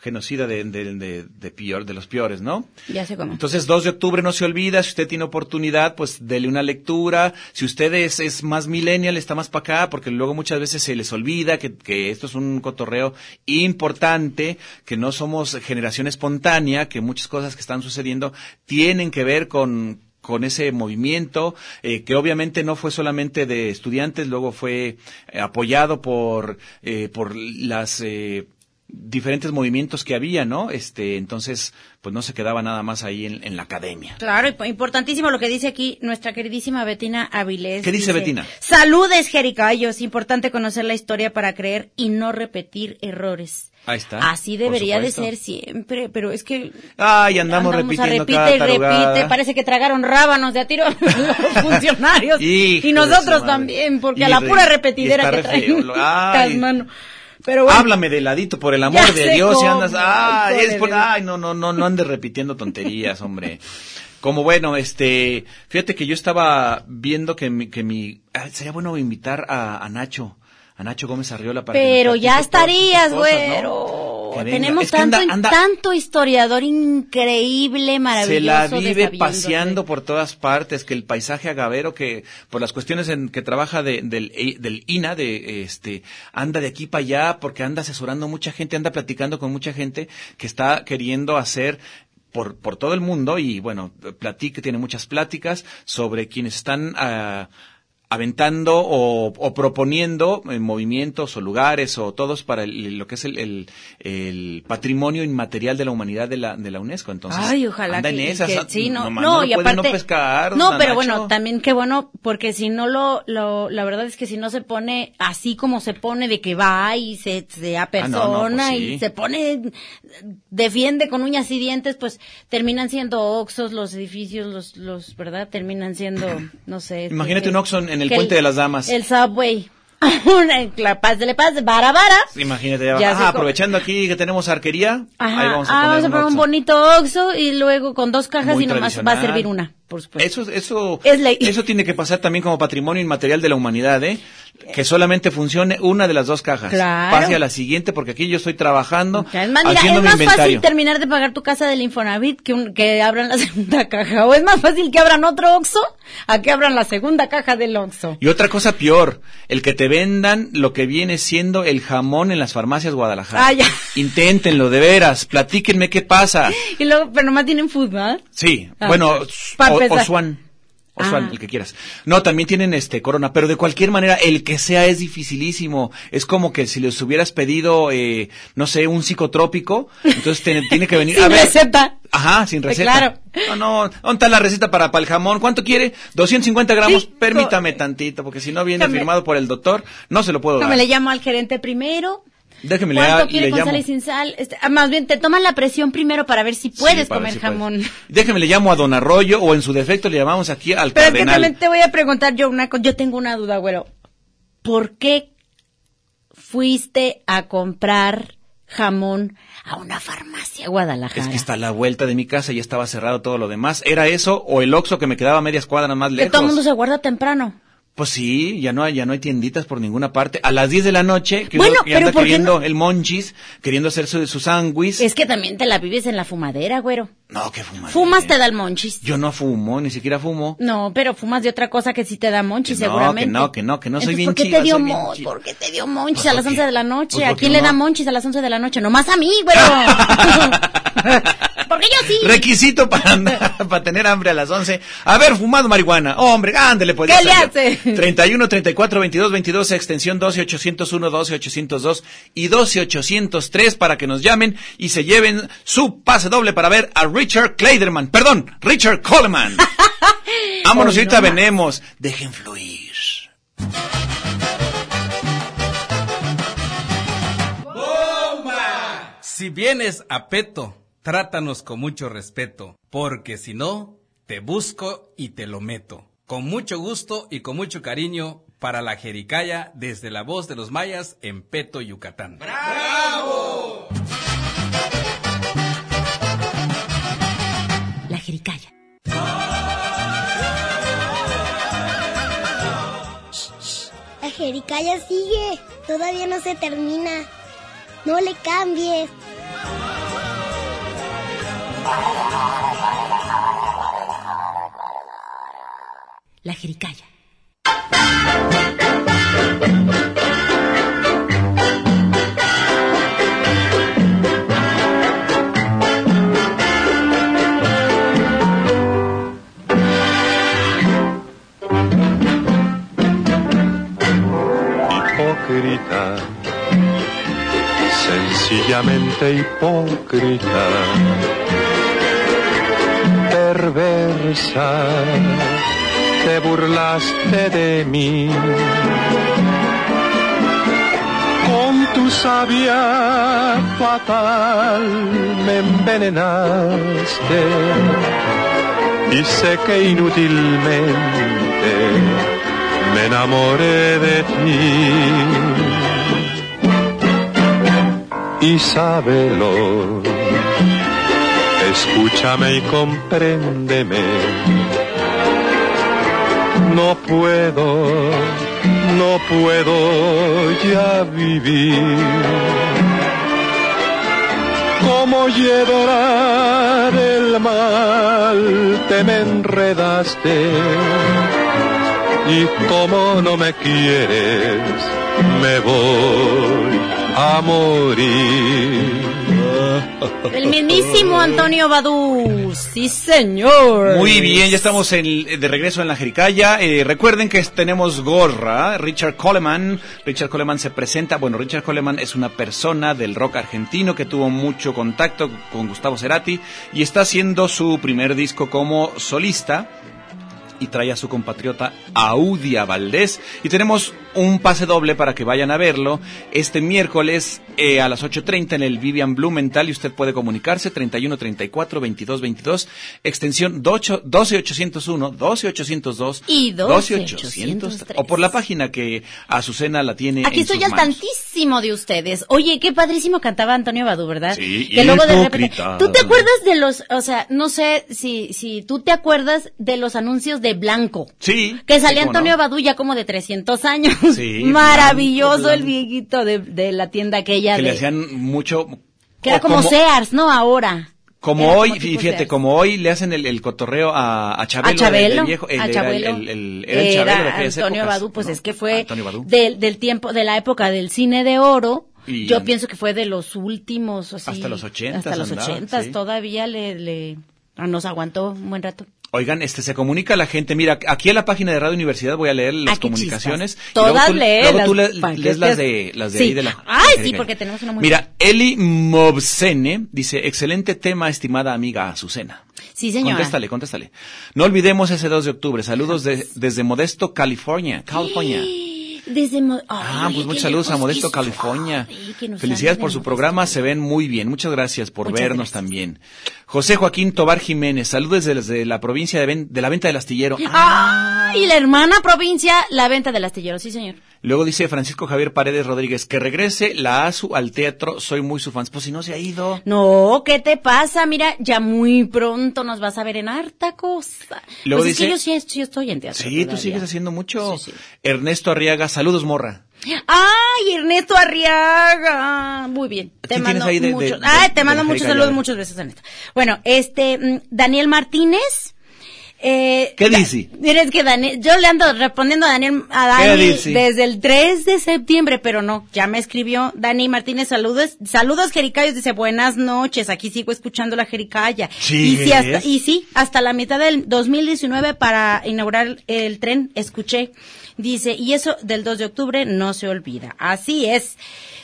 Genocida de, de, de, de pior, de los peores, ¿no? Ya sé cómo. Entonces, 2 de octubre no se olvida, si usted tiene oportunidad, pues dele una lectura. Si usted es, es más millennial, está más para acá, porque luego muchas veces se les olvida que, que esto es un cotorreo importante, que no somos generación espontánea, que muchas cosas que están sucediendo tienen que ver con con ese movimiento, eh, que obviamente no fue solamente de estudiantes, luego fue eh, apoyado por, eh, por las eh, diferentes movimientos que había, ¿no? Este, entonces, pues no se quedaba nada más ahí en, en la academia. Claro, po- importantísimo lo que dice aquí nuestra queridísima Betina Avilés. ¿Qué dice Betina? Saludes, Jericayos. Importante conocer la historia para creer y no repetir errores. Ahí está. Así debería de ser siempre, pero es que Ay, andamos, a repitiendo repite y repite. Parece que tragaron rábanos de a tiro los funcionarios. Y nosotros también, porque Y a la pura repetidera que traen. feo, lo- ay. Pero bueno, Háblame de ladito, por el amor de Dios, y andas, ay, híjole es por, ay, no, no, no, no andes repitiendo tonterías, hombre. Como bueno, este, fíjate que yo estaba viendo que mi, que mi, ay, sería bueno invitar a, a Nacho, a Nacho Gómez Arriola para que Pero ya estarías, cosas, ¿no? güero. Que Tenemos Es que tanto, anda- anda- tanto historiador increíble, maravilloso. se la vive paseando por todas partes, que el paisaje agavero, que por las cuestiones en que trabaja de- del, eh, del INA, de este, anda de aquí para allá, porque anda asesorando mucha gente, anda platicando con mucha gente que está queriendo hacer por, por todo el mundo y bueno, platica, tiene muchas pláticas sobre quienes están ah, aventando o, o proponiendo eh, movimientos o lugares o todos para el- lo que es el, el, el patrimonio inmaterial de la humanidad de la, de la UNESCO. Entonces, Ay, ojalá anda que, en esas, que sí, no, no, y aparte, no pescar, no, pero bueno, también qué bueno, porque si no lo, lo, la verdad es que si no se pone así como se pone de que va y se, se Ah, no, apersona pues sí. y se pone, defiende con uñas y dientes, pues terminan siendo oxos los edificios, los, los, ¿verdad? Terminan siendo, no sé. este, Imagínate que- un Oxxo en el que Puente de las Damas. El subway. Una- la paz de la paz, vara, vara. Imagínate, ya, Ya ah, aprovechando aquí que tenemos arquería, Ajá, ahí vamos a ah, poner, vamos a poner un bonito oxo y luego con dos cajas Muy y nomás va a servir una, por supuesto. Eso, eso, Es ley. eso tiene que pasar también como patrimonio inmaterial de la humanidad, ¿eh? Que solamente funcione una de las dos cajas. Claro. Pase a la siguiente porque aquí yo estoy trabajando, Ya, Es más, mira, haciendo es más fácil terminar de pagar tu casa del Infonavit que, un- que abran la segunda caja. O es más fácil que abran otro Oxxo a que abran la segunda caja del Oxxo. Y otra cosa peor, el que te vendan lo que viene siendo el jamón en las farmacias Guadalajara. Ah, ya. Inténtenlo, de veras, platíquenme qué pasa. Y luego, pero nomás tienen ¿verdad? Sí, Ah, bueno, pa' o, empezar. Osvaldo, Ah. el que quieras. No, también tienen este corona, pero de cualquier manera, el que sea es dificilísimo. Es como que si les hubieras pedido, eh, no sé, un psicotrópico, entonces tiene, tiene que venir. Sin a ver. receta. Ajá, sin receta. Claro. No, no, ¿dónde está la receta para, para el jamón? ¿Cuánto quiere? 250 gramos. Sí, Permítame tantito, porque si no viene firmado por el doctor, no se lo puedo No, dar. me le llamo al gerente primero. Déjeme le, ¿Cuánto le quiere con llamo. sal y sin sal? Este, ah, más bien, te toman la presión primero para ver si puedes Sí, comer puedes. jamón. Déjeme le llamo a Don Arroyo o en su defecto le llamamos aquí al Pero es que cardenal. también te voy a preguntar yo una cosa. Yo tengo una duda, güero. ¿Por qué fuiste a comprar jamón a una farmacia Guadalajara? Es que está a la vuelta de mi casa y ya estaba cerrado todo lo demás. ¿Era eso o el Oxxo que me quedaba a medias cuadras más Que lejos? todo el mundo se guarda temprano. Pues sí, ya no hay, ya no hay tienditas por ninguna parte. A las 10 de la noche, que Bueno, uno que pero anda ¿por qué queriendo no? el monchis, queriendo hacer su, su sándwich. Es que también te la vives en la fumadera, güero. No, que fumar. Fumas te da el monchis. Yo no fumo, ni siquiera fumo. No, pero fumas de otra cosa que sí te da monchis, Que no, seguramente. que no, que no, que no, soy Entonces, bien ¿por qué chiva, te dio monchis? ¿Por qué te dio monchis Pues, a las. 11 de la noche? Pues, ¿A quién le no. da monchis a las 11 de la noche? Nomás a mí, güero. Porque yo sí. Requisito para, andar- para tener hambre a las 11. Haber fumado marihuana. Hombre, ándele, pues. ¿Qué le hace? 31, 34, 22, 22, extensión 12, 801, 12, 802 y 12, 803 para que nos llamen y se lleven su pase doble para ver a Richard Kleiderman. Perdón, Richard Coleman. Vámonos, ahorita no venemos. Dejen fluir. Si vienes a Peto, trátanos con mucho respeto, porque si no, te busco y te lo meto. Con mucho gusto y con mucho cariño para la Jericaya desde la voz de los mayas en Peto, Yucatán. La jericaya. La jericaya sigue. Todavía no se termina. No le cambies. La jericaya. Sencillamente hipócrita, perversa, te burlaste de mí. Con tu sabia fatal me envenenaste y sé que inútilmente enamoré de ti. Y sábelo, escúchame y compréndeme. No puedo, no puedo ya vivir. Como llevar el mal, te me enredaste y como no me quieres, me voy a morir. El mismísimo Antonio Badú. Sí, señor. Muy bien, ya estamos en- de regreso en la Jericaya. Eh, recuerden que tenemos gorra. Richard Coleman. Richard Coleman se presenta. Bueno, Richard Coleman es una persona del rock argentino que tuvo mucho contacto con Gustavo Cerati y está haciendo su primer disco como solista. Y trae a su compatriota Audia Valdés. Y tenemos un pase doble para que vayan a verlo este miércoles eh, a las 8.30 en el Vivian Blumenthal y usted puede comunicarse 31 34 22 22 extensión 12 12801 12802 Y 12803 o por la página que Azucena la tiene Aquí en estoy sus al manos. tantísimo de ustedes. Oye, qué padrísimo cantaba Antonio Badú, ¿verdad? Sí, que luego de repente. ¿Tú te acuerdas de los, o sea, no sé si, si tú te acuerdas de los anuncios de Blanco? Sí. Que salía Antonio no. Badú ya como de 300 años. Sí, Maravilloso Blanco, el viejito de, de la tienda aquella que de. le hacían mucho que era como, Sears, ¿no? Ahora. Como Era hoy, como fíjate, Sears. como hoy le hacen el, el cotorreo a, a Chabelo. a Chabelo, del viejo, a era el, el- el- el Chabelo Antonio Badú, pues ¿no? es que fue del, del tiempo, de la época del cine de oro. Y- Yo pienso que fue de los últimos, así, Hasta los ochentas Hasta los andaba, ochentas, sí. todavía le, le, nos aguantó un buen rato. Oigan, este se comunica la gente. Mira, aquí en la página de Radio Universidad voy a leer las comunicaciones. chispas. y luego Todas tú- Luego tú le- que lees las de las de Sí. ahí de la. Ay, sí, porque tenemos una muy Mira, Eli Mobsene dice, excelente tema, estimada amiga Azucena. Sí, señora. Contéstale, contéstale. No olvidemos ese 2 de octubre. Saludos de- desde Modesto, California. California. Desde Mo- Ah, Ay, pues muchos saludos a Modesto, California. Felicidades por su programa, se ven muy bien. Muchas gracias por Muchas vernos gracias. también. José Joaquín Tobar Jiménez, saludos desde la provincia de, Ven- de la venta del astillero. Ah, y la hermana provincia, la venta del astillero, sí, señor. Luego dice Francisco Javier Paredes Rodríguez, que regrese la ASU al teatro, soy muy su fan. Pues si no se ha ido. No, ¿qué te pasa? Mira, ya muy pronto nos vas a ver en harta cosa. Luego pues es dice- que yo sí, sí estoy en teatro. Sí, tú sigues haciendo mucho. Sí, sí. Ernesto Arriaga, saludos morra. Ay, Ernesto Arriaga. Muy bien. Te mando muchos. te mando muchos saludos, muchos besos, Ernesto. Bueno, este, mm, Daniel Martínez. Eh, ¿Qué dice? Que Daniel, yo le ando respondiendo a Daniel, a Dani desde el 3 de septiembre, pero no, ya me escribió Dani Martínez, saludos, saludos Jericayos, dice buenas noches, aquí sigo escuchando la Jericaya. Y sí, hasta, y sí, hasta la mitad del 2019 para inaugurar el tren, escuché. Dice, y eso del 2 de octubre no se olvida. Así es.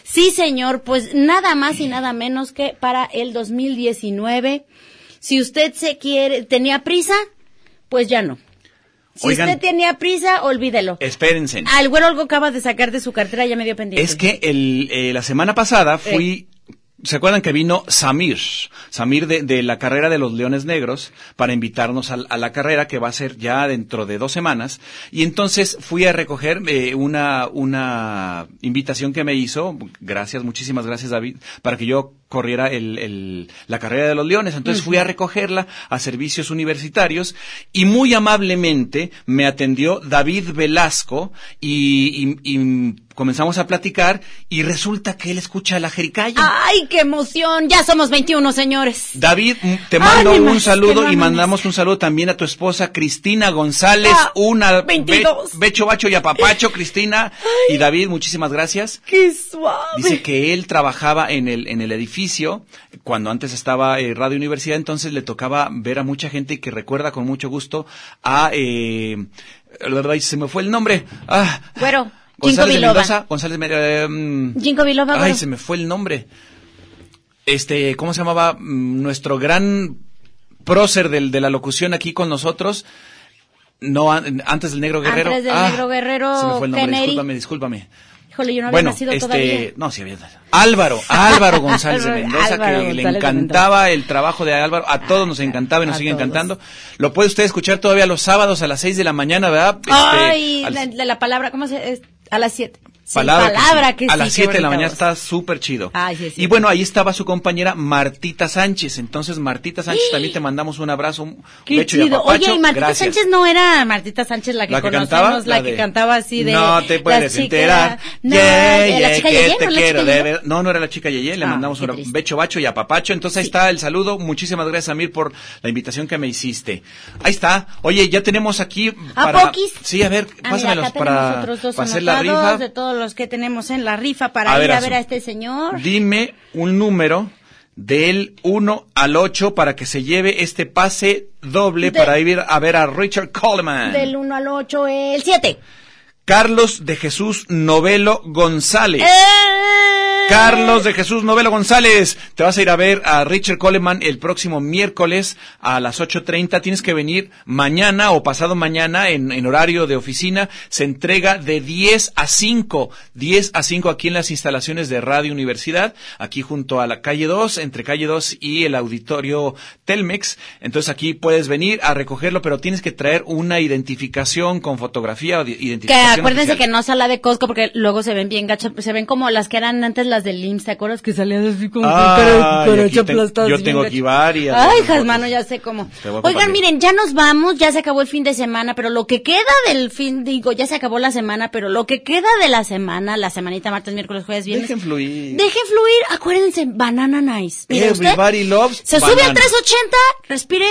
Sí, señor, pues nada más y nada menos que para el 2019. Si usted se quiere, tenía prisa, pues ya no. Si Oigan. usted tenía prisa, olvídelo. Espérense. Al güero algo acaba de sacar de su cartera, ya me dio pendiente. Es que el, eh, la semana pasada fui, ¿se acuerdan que vino Samir? Samir de, de la carrera de los Leones Negros para invitarnos al- a, la carrera que va a ser ya dentro de dos semanas. Y entonces fui a recoger eh, una, una invitación que me hizo, gracias, muchísimas gracias David, para que yo corriera el, el- la carrera de los Leones. Entonces fui a recogerla a servicios universitarios y muy amablemente me atendió David Velasco y, y- y comenzamos a platicar y resulta que él escucha la jericaya. ¡Ay, qué emoción! Ya somos 21, señores. David, te mando un saludo y mandamos un saludo también a tu esposa Cristina González, Ah, una 22. be- becho, bacho y apapacho, Cristina y David, muchísimas gracias. ¡Qué suave! Dice que él trabajaba en el, en el edificio cuando antes estaba eh, Radio Universidad, entonces le tocaba ver a mucha gente y que recuerda con mucho gusto a, eh, se me fue el nombre, ah, Ginkgo González de. Mendoza, González, eh, mm, Ginkgo Biloba, Ay, güero. se me fue el nombre. Este, ¿cómo se llamaba? Mm, Nuestro gran prócer del, de la locución aquí con nosotros. No, an- antes del Negro Guerrero. Antes del Ah, Negro Guerrero, Se me fue el nombre, Kennedy. discúlpame, discúlpame. Híjole, yo no había bueno, nacido este, todavía. no, sí había. Álvaro, Álvaro González de Álvaro Mendoza, que le González encantaba el trabajo de Álvaro, a todos nos encantaba y nos a sigue todos. encantando. Lo puede usted escuchar todavía los sábados a las seis de la mañana, ¿verdad? Este, Ay, al- la palabra, ¿cómo se es? A las 7. Palabra, que palabra sí. que a sí, las qué 7 de la mañana voz. está súper chido. Ay, sí, sí. y bueno, ahí estaba su compañera Martita Sánchez. Entonces, Martita Sánchez, también te mandamos un abrazo, un Qué becho y chido. Oye, y Martita Gracias. Sánchez no era Martita Sánchez la que, ¿La que cantaba? la, La que de- cantaba así de... No te la puedes enterar. No, Yeah, de la yeah, chica que Yeye, te ¿no? La quiero chica de No, no era la chica Yeye, le Ah, mandamos un triste. becho, bacho y apapacho. Entonces ahí está el saludo. Muchísimas gracias, Amir, por la invitación que me hiciste. Ahí está. Oye, ya tenemos aquí ¿A para... poquis? Sí, a ver, Ah, pásamelos para, hacer la rifa. Todos los que tenemos en la rifa para A ir ver, a ver a este señor. Dime un número del 1 al 8 para que se lleve este pase doble De- para ir a ver a Richard Coleman. Del 1 al 8, el 7. Carlos de Jesús Novelo González. ¡Eh! Carlos de Jesús Novelo González, te vas a ir a ver a Richard Coleman el próximo miércoles a las 8.30. Tienes que venir mañana o pasado mañana en, en horario de oficina. Se entrega de 10 a 5. 10 a 5 aquí en las instalaciones de Radio Universidad, aquí junto a la calle 2, entre calle 2 y el auditorio Telmex. Entonces aquí puedes venir a recogerlo, pero tienes que traer una identificación con fotografía o di- Que identificación. acuérdense oficial. que no sala de Costco porque luego se ven bien gachas, se ven como las que eran antes las del IMSS, ¿te acuerdas que salían así como Ah, con aplastada, yo tengo aquí varias. Ay. Jasmano, ya sé cómo. A Oigan, miren, ya nos vamos, ya se acabó el fin de semana, pero lo que queda del fin, digo, ya se acabó la semana, pero lo que queda de la semana, la semanita martes, miércoles, jueves, viernes. Dejen fluir. Dejen fluir, acuérdense, Banana Nice. Mire usted, Everybody loves se sube banana. al 380, respire,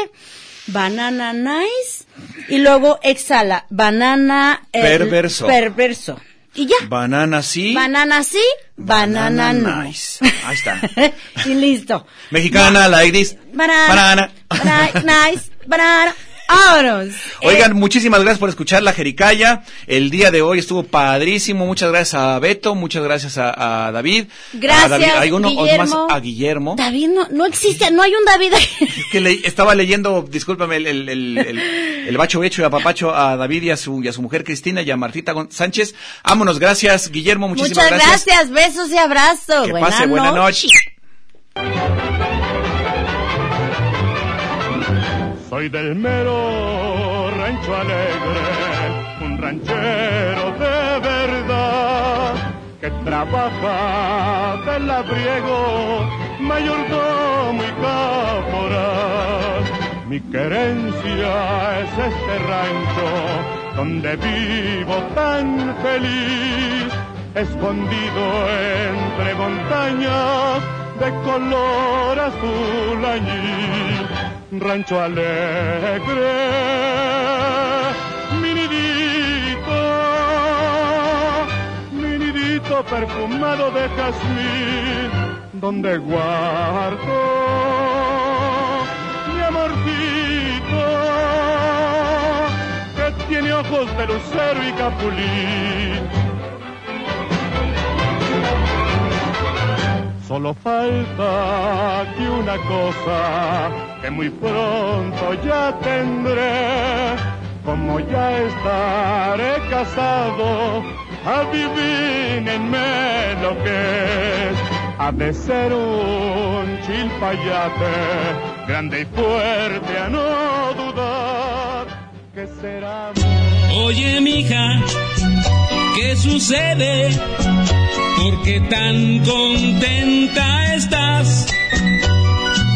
Banana Nice, y luego exhala, banana eh, Perverso. Perverso. Y ya. Banana sí. Banana sí, banana, no. nice. Ahí está. y listo. Mexicana, like this. Banana. Banana. Banana, nice, banana. ¡Vámonos! Oigan, muchísimas gracias por escuchar la Jericaya. El día de hoy estuvo padrísimo. Muchas gracias a Beto, muchas gracias a, a David. Gracias, A David, hay uno Guillermo. más a Guillermo. David no, no existe, no hay un David. que le- estaba leyendo, discúlpame, el, el, el, el- bacho hecho y apapacho a David y a su, y a su mujer Cristina y a Martita Sánchez. Vámonos, gracias, Guillermo, muchísimas Muchas gracias. besos y abrazos. Que Buena pase buena noche. Soy del mero rancho alegre, un ranchero de verdad, que trabaja de labriego, mayordomo y caporal. Mi querencia es este rancho, donde vivo tan feliz, escondido entre montañas de color azul añil rancho alegre, mi nidito, mi nidito perfumado de jazmín, donde guardo mi amorcito, que tiene ojos de lucero y capulín. Solo falta que una cosa que muy pronto ya tendré, como ya estaré casado, adivínenme lo que es. Ha de ser un chilpayate, grande y fuerte a no dudar, que será Oye, mija, ¿qué sucede? ¿Por qué tan contenta estás?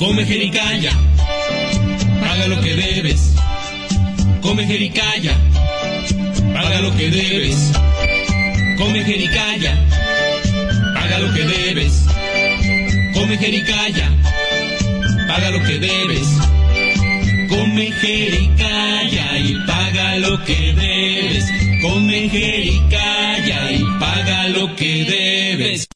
Come jericaya, paga lo que debes. Come jericaya, paga lo que debes. Come jericaya, paga lo que debes. Come jericaya, paga lo que debes. Come jericaya y paga lo que debes. Come jericaya y paga lo que debes.